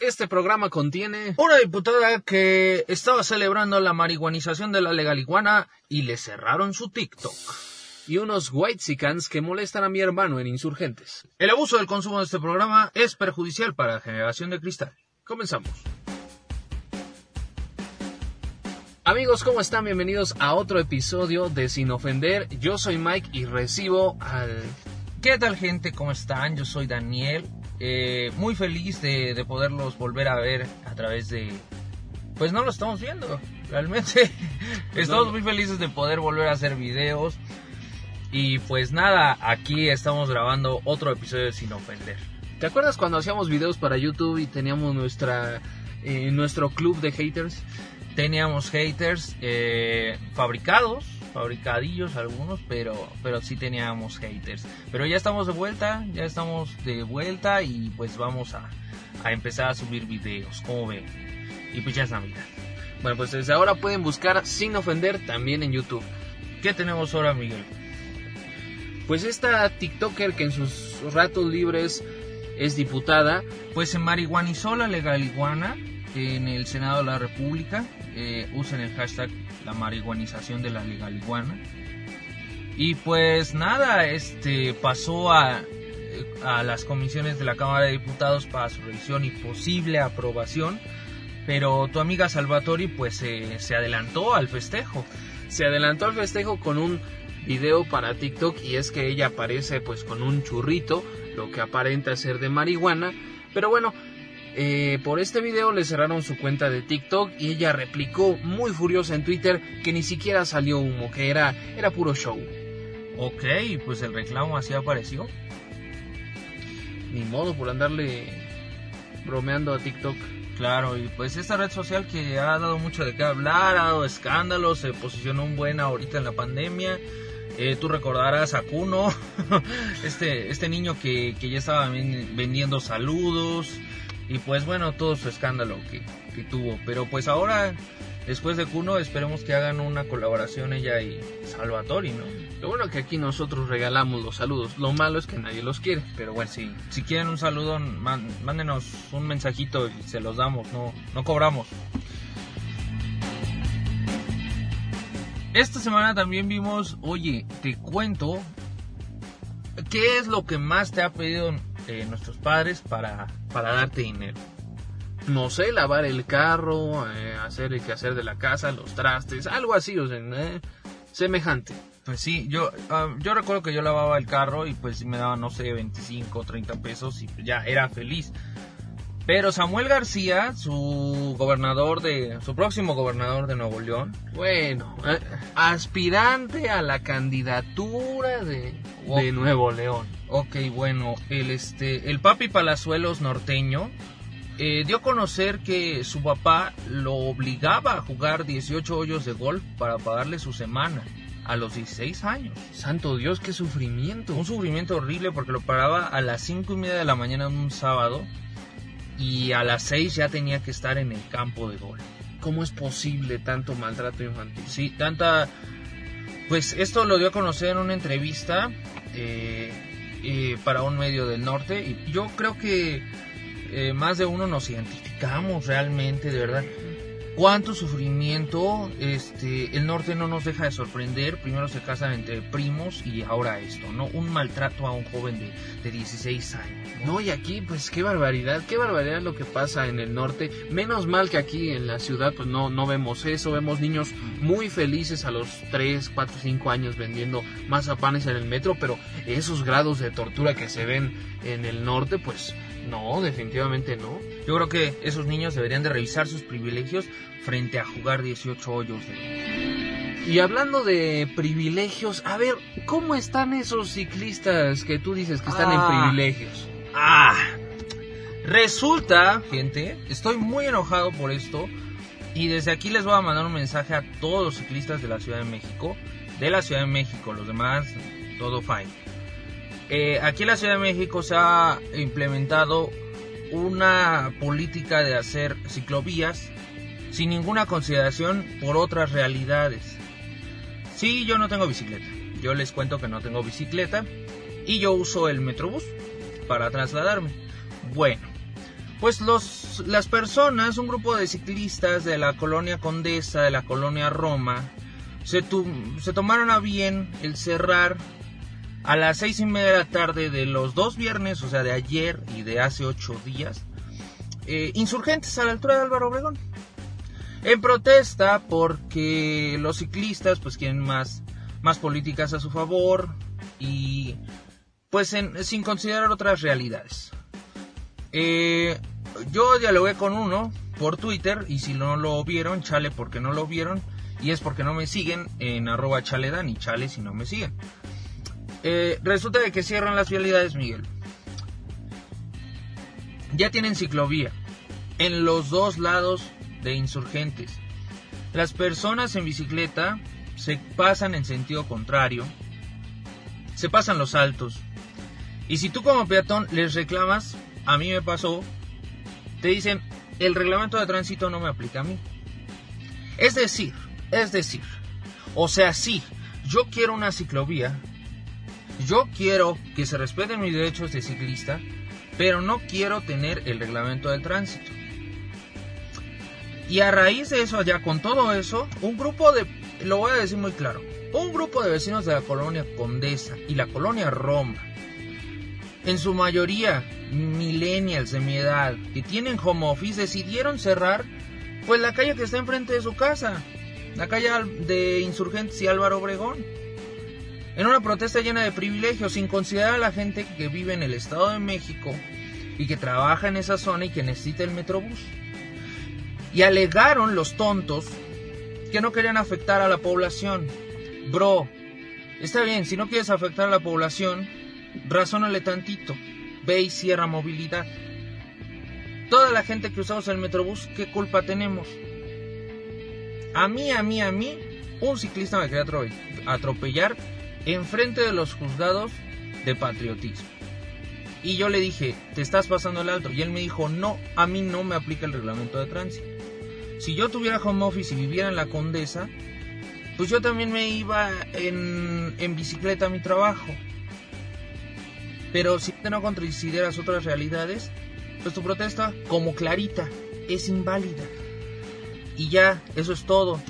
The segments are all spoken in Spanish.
Este programa contiene Una diputada que estaba celebrando la marihuanización de la legaliguana y le cerraron su TikTok. y unos whitesicans que molestan a mi hermano en Insurgentes. El abuso del consumo de este programa es perjudicial para la generación de cristal. Comenzamos. Amigos, ¿cómo están? Bienvenidos a otro episodio de Sin Ofender. Yo soy Mike y recibo al... ¿Qué tal gente? ¿Cómo están? Yo soy Daniel. Eh, muy feliz de, de poderlos volver a ver a través de... Pues no lo estamos viendo, realmente. Estamos muy felices de poder volver a hacer videos. Y pues nada, aquí estamos grabando otro episodio de Sin Ofender. ¿Te acuerdas cuando hacíamos videos para YouTube y teníamos nuestra eh, nuestro club de haters? Teníamos haters eh, fabricados, fabricadillos algunos, pero, pero sí teníamos haters. Pero ya estamos de vuelta, ya estamos de vuelta y pues vamos a, a empezar a subir videos, como ven. Y pues ya es Navidad. Bueno, pues desde ahora pueden buscar Sin Ofender también en YouTube. ¿Qué tenemos ahora, Miguel? Pues esta TikToker que en sus ratos libres es diputada, Pues se marihuanizó la legaliguana en el Senado de la República. Eh, usen el hashtag la marihuanización de la legaliguana. Y pues nada, este pasó a, a las comisiones de la Cámara de Diputados para su revisión y posible aprobación. Pero tu amiga Salvatori pues eh, se adelantó al festejo. se adelantó al festejo con un video para TikTok y es que ella aparece pues con un churrito, lo que aparenta ser de marihuana, pero bueno, eh, por este video le cerraron su cuenta de TikTok y ella replicó muy furiosa en Twitter que ni siquiera salió humo, que era, era puro show. Ok, pues el reclamo así apareció. Ni modo por andarle bromeando a TikTok. Claro, y pues esta red social que ha dado mucho de qué hablar, ha dado escándalos, se posicionó un buen ahorita en la pandemia. Eh, tú recordarás a Kuno, este, este niño que, que ya estaba ven- vendiendo saludos y pues bueno, todo su escándalo que, que tuvo. Pero pues ahora, después de Kuno, esperemos que hagan una colaboración ella y Salvatori, ¿no? Lo bueno que aquí nosotros regalamos los saludos, lo malo es que nadie los quiere, pero bueno, Sí, si quieren un saludo, man- mándenos un mensajito y se los damos, no, no cobramos. Esta semana también vimos, oye, te cuento, ¿qué es lo que más te ha pedido eh, nuestros padres para, para darte dinero? no sé, lavar el carro, eh, hacer el quehacer de la casa, los trastes, algo así, o sea, eh, semejante. Pues sí, yo, ah, yo recuerdo que yo lavaba el carro y pues me daban, no sé, 25 o 30 pesos y ya era feliz. Pero Samuel García, su gobernador de, su próximo gobernador de Nuevo León, Bueno, eh, aspirante a la candidatura de, de Nuevo León. ok, bueno, el este, el papi Palazuelos norteño, eh, dio a conocer que su papá lo obligaba a jugar 18 hoyos de golf para pagarle su semana a los 16 años. Santo Dios, qué sufrimiento. Un sufrimiento horrible porque lo paraba a las cinco y media de la mañana en un sábado y a las 6 ya tenía que estar en el campo de golf. ¿Cómo es posible tanto maltrato infantil? Sí, tanta... Pues esto lo dio a conocer en una entrevista eh, eh, para un medio del norte y yo creo que eh, más de uno nos identificamos realmente, de verdad. Cuánto sufrimiento, este, el norte no nos deja de sorprender. Primero se casan entre primos y ahora esto, ¿no? Un maltrato a un joven de, de 16 años. ¿no? Y aquí, pues qué barbaridad, qué barbaridad lo que pasa en el norte. Menos mal que aquí en la ciudad, pues no, no vemos eso. Vemos niños muy felices a los 3, 4, 5 años vendiendo mazapanes en el metro, pero esos grados de tortura que se ven en el norte, pues no, definitivamente no. Yo creo que esos niños deberían de revisar sus privilegios frente a jugar 18 hoyos de... Y hablando de privilegios, a ver, ¿cómo están esos ciclistas que tú dices que están Ah. en privilegios? ¡Ah! Resulta, gente, estoy muy enojado por esto y desde aquí les voy a mandar un mensaje a todos los ciclistas de la Ciudad de México. De la Ciudad de México, los demás, todo fine. Eh, aquí en la Ciudad de México se ha implementado una política de hacer ciclovías sin ninguna consideración por otras realidades. Sí, yo no tengo bicicleta. Yo les cuento que no tengo bicicleta y yo uso el Metrobús para trasladarme. Bueno, Pues los, las personas, un grupo de ciclistas de la colonia Condesa, de la colonia Roma, se, se tomaron a bien el cerrar a las seis y media de la tarde de los dos viernes, o sea, de ayer y de hace ocho días, eh, insurgentes a la altura de Álvaro Obregón. En protesta porque los ciclistas pues quieren más, más políticas a su favor y pues sin considerar otras realidades. Eh, yo dialogué con uno por Twitter y si no lo vieron, chale porque no lo vieron y es porque no me siguen en arroba chaledan y chale si no me siguen. Eh, resulta de que cierran las vialidades, Miguel. Ya tienen ciclovía en los dos lados de insurgentes. Las personas en bicicleta se pasan en sentido contrario, se pasan los altos. Y si tú como peatón les reclamas, a mí me pasó, te dicen, el reglamento de tránsito no me aplica a mí. Es decir, es decir, o sea, sí, yo quiero una ciclovía, yo quiero que se respeten mis derechos de ciclista, pero no quiero tener el reglamento del tránsito. Y a raíz de eso, ya con todo eso, un grupo de, lo voy a decir muy claro, un grupo de vecinos de la colonia Condesa y la colonia Roma, en su mayoría millennials de mi edad, que tienen home office, decidieron cerrar pues la calle que está enfrente de su casa, la calle de Insurgentes y Álvaro Obregón. En una protesta llena de privilegios, sin considerar a la gente que vive en el Estado de México y que trabaja en esa zona y que necesita el Metrobús. Y alegaron los tontos que no querían afectar a la población. Bro, está bien, si no quieres afectar a la población, razónale tantito. Ve y cierra movilidad. Toda la gente que usamos el Metrobús, ¿qué culpa tenemos? A mí, a mí, a mí, un ciclista me quería atropellar enfrente de los juzgados de patriotismo. Y yo le dije, te estás pasando el alto. Y él me dijo, no, a mí no me aplica el reglamento de tránsito. Si yo tuviera home office y viviera en la Condesa, pues yo también me iba en, bicicleta a mi trabajo. Pero si no consideras otras realidades, pues tu protesta, como clarita, es inválida. Y ya, eso es todo.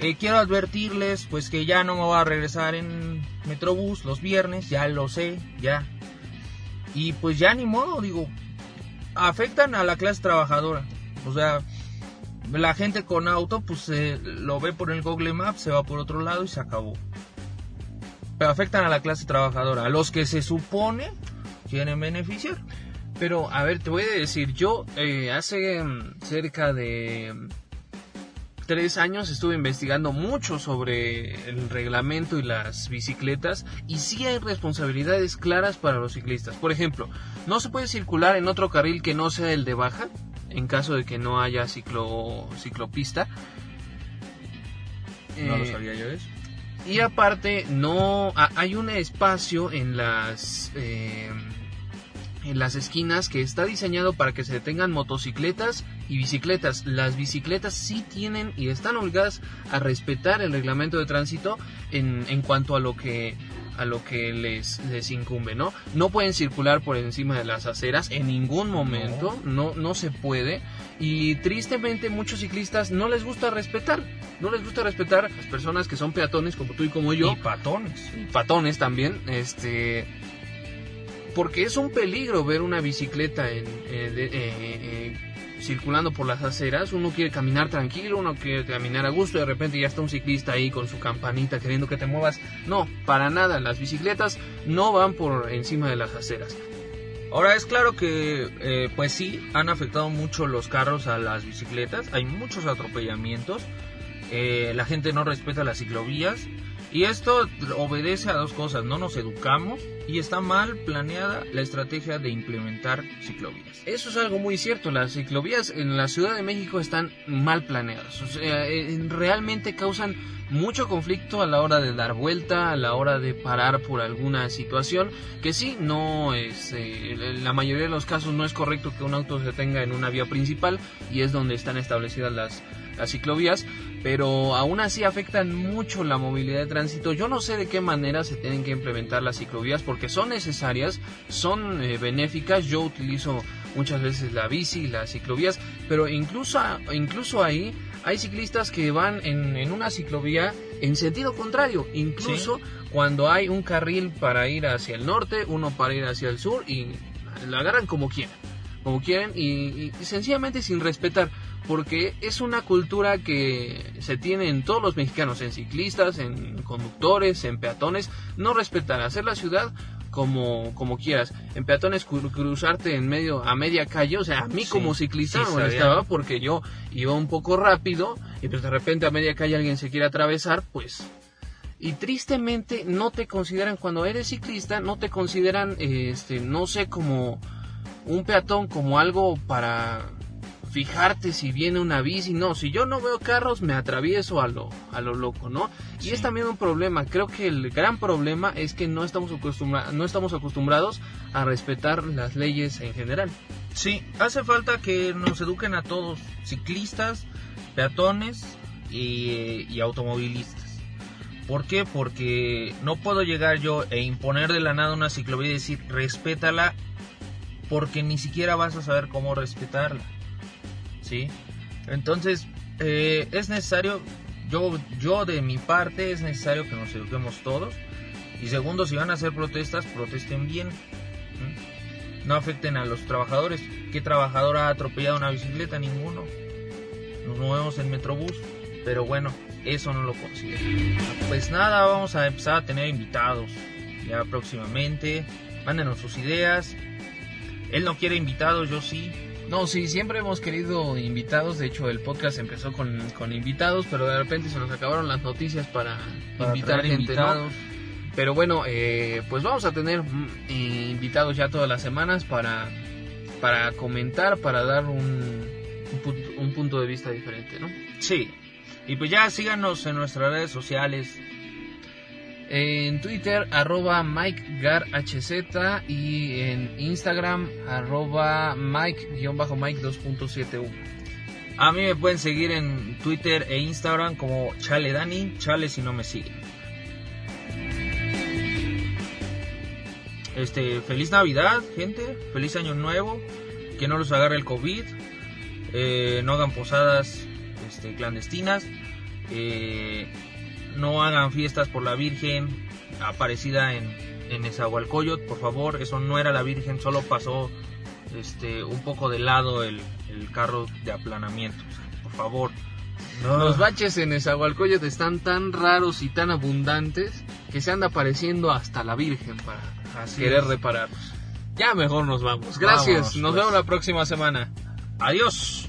Eh, quiero advertirles pues que ya no me voy a regresar en Metrobús los viernes, ya lo sé, ya. Y pues ya ni modo, digo, afectan a la clase trabajadora. O sea, la gente con auto pues lo ve por el Google Maps, se va por otro lado y se acabó. Pero afectan a la clase trabajadora, a los que se supone quieren beneficiar. Pero a ver, te voy a decir, yo eh, hace mm, cerca de tres años estuve investigando mucho sobre el reglamento y las bicicletas y sí hay responsabilidades claras para los ciclistas. Por ejemplo, no se puede circular en otro carril que no sea el de baja en caso de que no haya ciclo, ciclopista. No lo eh, sabía yo eso. Y aparte, no hay un espacio en las eh, en las esquinas que está diseñado para que se detengan motocicletas y bicicletas. Las bicicletas sí tienen y están obligadas a respetar el reglamento de tránsito en, en cuanto a lo que a lo que les, les incumbe, ¿no? No pueden circular por encima de las aceras en ningún momento, no, no se puede. Y tristemente muchos ciclistas no les gusta respetar, no les gusta respetar a las personas que son peatones como tú y como yo. Y patones. patones también, este porque es un peligro ver una bicicleta en, eh, eh, eh, circulando por las aceras. Uno quiere caminar tranquilo, uno quiere caminar a gusto de repente ya está un ciclista ahí con su campanita queriendo que te muevas. No, para nada, las bicicletas no van por encima de las aceras. Ahora es claro que, pues sí, han afectado mucho los carros a las bicicletas, hay muchos atropellamientos, la gente no respeta las ciclovías, y esto obedece a dos cosas, no nos educamos y está mal planeada la estrategia de implementar ciclovías. Eso es algo muy cierto, las ciclovías en la Ciudad de México están mal planeadas, o sea, eh, realmente causan mucho conflicto a la hora de dar vuelta, a la hora de parar por alguna situación, que sí, no es, eh, la mayoría de los casos no es correcto que un auto se detenga en una vía principal y es donde están establecidas las ciclovías, pero aún así afectan mucho la movilidad de tránsito. Yo no sé de qué manera se tienen que implementar las ciclovías porque son necesarias, son eh, benéficas. Yo utilizo muchas veces la bici, las ciclovías, pero incluso, incluso ahí hay ciclistas que van en, en una ciclovía en sentido contrario, incluso cuando hay un carril para ir hacia el norte, uno para ir hacia el sur y la agarran como quieran, como quieren y, y sencillamente sin respetar porque es una cultura que se tiene en todos los mexicanos, en ciclistas, en conductores, en peatones, no respetar, hacer la ciudad como, como quieras. En peatones cruzarte en medio, a media calle, o sea, a mí como ciclista no me molestaba porque yo iba un poco rápido y pues de repente a media calle alguien se quiere atravesar, pues... Y tristemente no te consideran, cuando eres ciclista, no te consideran, este, no sé, como un peatón, como algo para fijarte si viene una bici, no, si yo no veo carros me atravieso a lo, a lo loco, ¿no? Y es también un problema, creo que el gran problema es que no estamos, no estamos acostumbrados a respetar las leyes en general. Sí, hace falta que nos eduquen a todos, ciclistas, peatones y, y automovilistas. ¿Por qué? Porque no puedo llegar yo e imponer de la nada una ciclovía y decir respétala porque ni siquiera vas a saber cómo respetarla. ¿Sí? Entonces, eh, es necesario, yo, yo de mi parte, es necesario que nos eduquemos todos. Y segundo, si van a hacer protestas, protesten bien. No afecten a los trabajadores. ¿Qué trabajador ha atropellado una bicicleta? Ninguno. Nos movemos en Metrobús. Pero bueno, eso no lo considero. Pues nada, vamos a empezar a tener invitados ya próximamente. Mándenos sus ideas. Él no quiere invitados, yo sí. No, sí, siempre hemos querido invitados. De hecho, el podcast empezó con, con invitados, pero de repente se nos acabaron las noticias para, invitar gente, invitados. Pero bueno, eh, pues vamos a tener mm, eh, invitados ya todas las semanas para, para comentar, para dar un, un, punto de vista diferente, ¿no? Sí. Y pues ya síganos en nuestras redes sociales, en Twitter arroba MikeGarHZ y en Instagram arroba Mike-Mike 2.71. A mí me pueden seguir en Twitter e Instagram como Chale Dani, Chale si no me siguen. Este, feliz Navidad, gente, feliz Año Nuevo, que no los agarre el COVID, eh, no hagan posadas este, clandestinas. Eh, no hagan fiestas por la Virgen aparecida en, en Esahualcoyot, por favor, eso no era la Virgen, solo pasó este un poco de lado el, carro de aplanamiento, por favor. Los baches en Esahualcoyot están tan raros y tan abundantes que se anda apareciendo hasta la Virgen para querer repararlos. Ya mejor nos vamos. Gracias, nos vemos pues. la próxima semana. Adiós.